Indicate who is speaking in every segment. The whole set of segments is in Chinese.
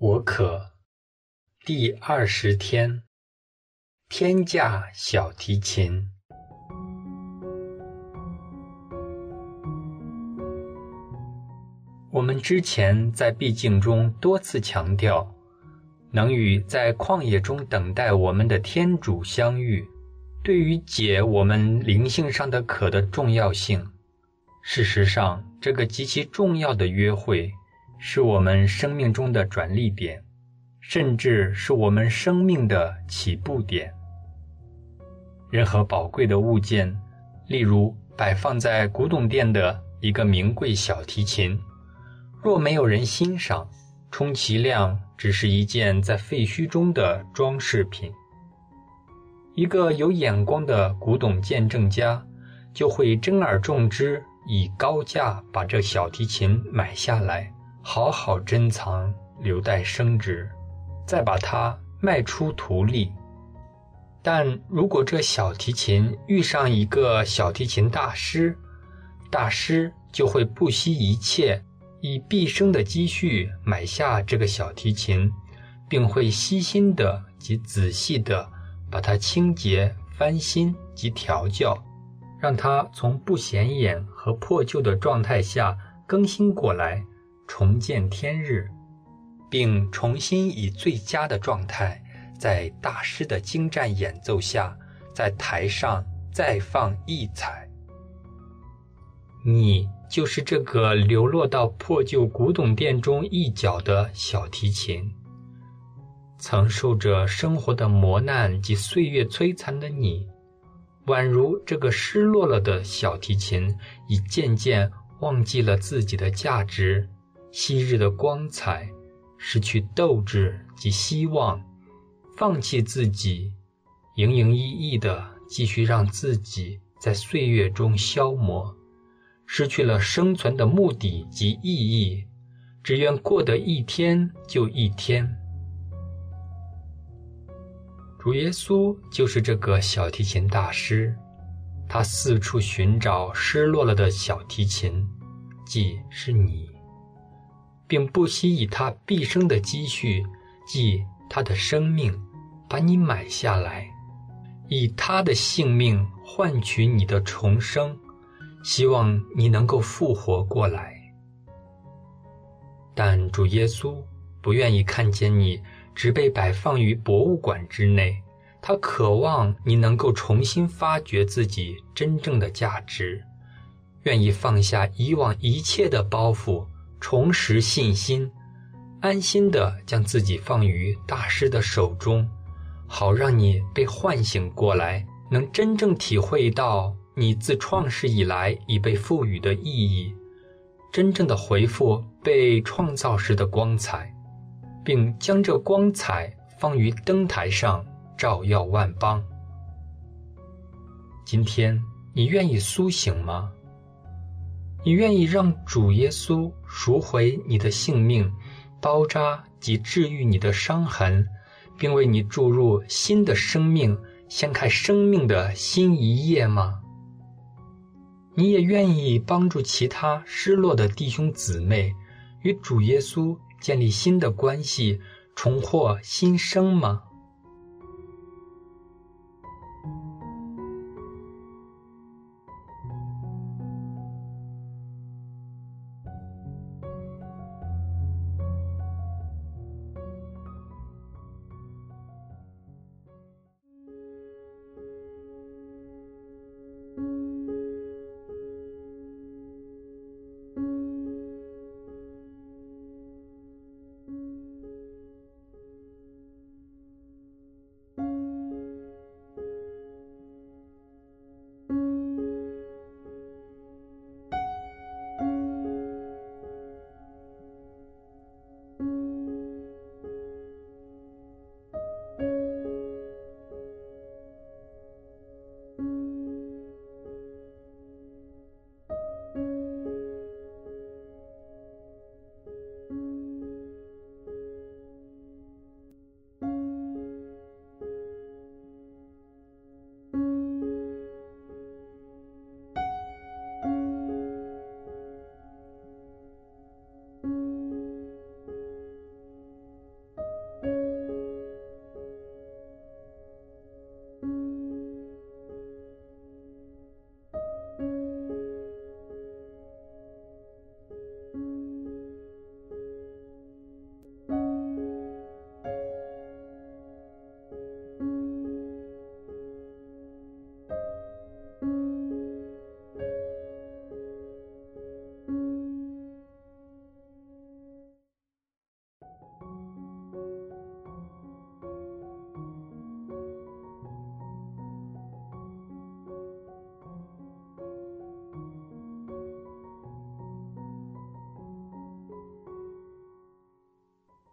Speaker 1: 我可第二十天，天价小提琴。我们之前在毕竟中多次强调，能与在旷野中等待我们的天主相遇，对于解我们灵性上的渴的重要性。事实上，这个极其重要的约会。是我们生命中的转捩点，甚至是我们生命的起步点。任何宝贵的物件，例如摆放在古董店的一个名贵小提琴，若没有人欣赏，充其量只是一件在废墟中的装饰品。一个有眼光的古董见证家，就会珍而重之，以高价把这小提琴买下来。好好珍藏，留待升值，再把它卖出图利。但如果这小提琴遇上一个小提琴大师，大师就会不惜一切，以毕生的积蓄买下这个小提琴，并会悉心的及仔细的把它清洁、翻新及调教，让它从不显眼和破旧的状态下更新过来。重见天日，并重新以最佳的状态，在大师的精湛演奏下，在台上再放异彩。你就是这个流落到破旧古董店中一角的小提琴，曾受着生活的磨难及岁月摧残的你，宛如这个失落了的小提琴，已渐渐忘记了自己的价值。昔日的光彩，失去斗志及希望，放弃自己，营营役役的继续让自己在岁月中消磨，失去了生存的目的及意义，只愿过得一天就一天。主耶稣就是这个小提琴大师，他四处寻找失落了的小提琴，即是你。并不惜以他毕生的积蓄，即他的生命，把你买下来，以他的性命换取你的重生，希望你能够复活过来。但主耶稣不愿意看见你只被摆放于博物馆之内，他渴望你能够重新发掘自己真正的价值，愿意放下以往一切的包袱。重拾信心，安心的将自己放于大师的手中，好让你被唤醒过来，能真正体会到你自创世以来已被赋予的意义，真正的回复被创造时的光彩，并将这光彩放于灯台上，照耀万邦。今天你愿意苏醒吗？你愿意让主耶稣赎回你的性命，包扎及治愈你的伤痕，并为你注入新的生命，掀开生命的新一页吗？你也愿意帮助其他失落的弟兄姊妹，与主耶稣建立新的关系，重获新生吗？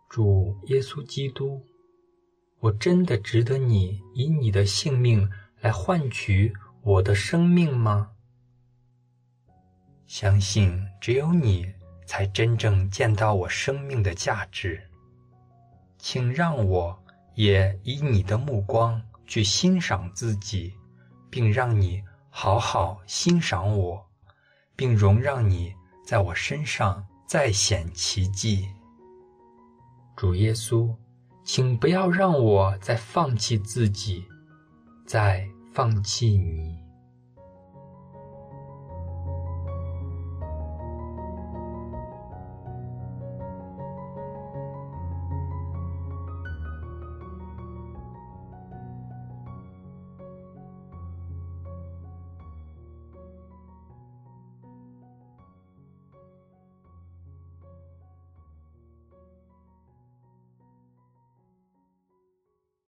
Speaker 1: 主耶稣基督，我真的值得你以你的性命来换取我的生命吗？相信只有你才真正见到我生命的价值。请让我也以你的目光去欣赏自己，并让你好好欣赏我，并容让你在我身上再显奇迹。主耶稣，请不要让我再放弃自己，再放弃你。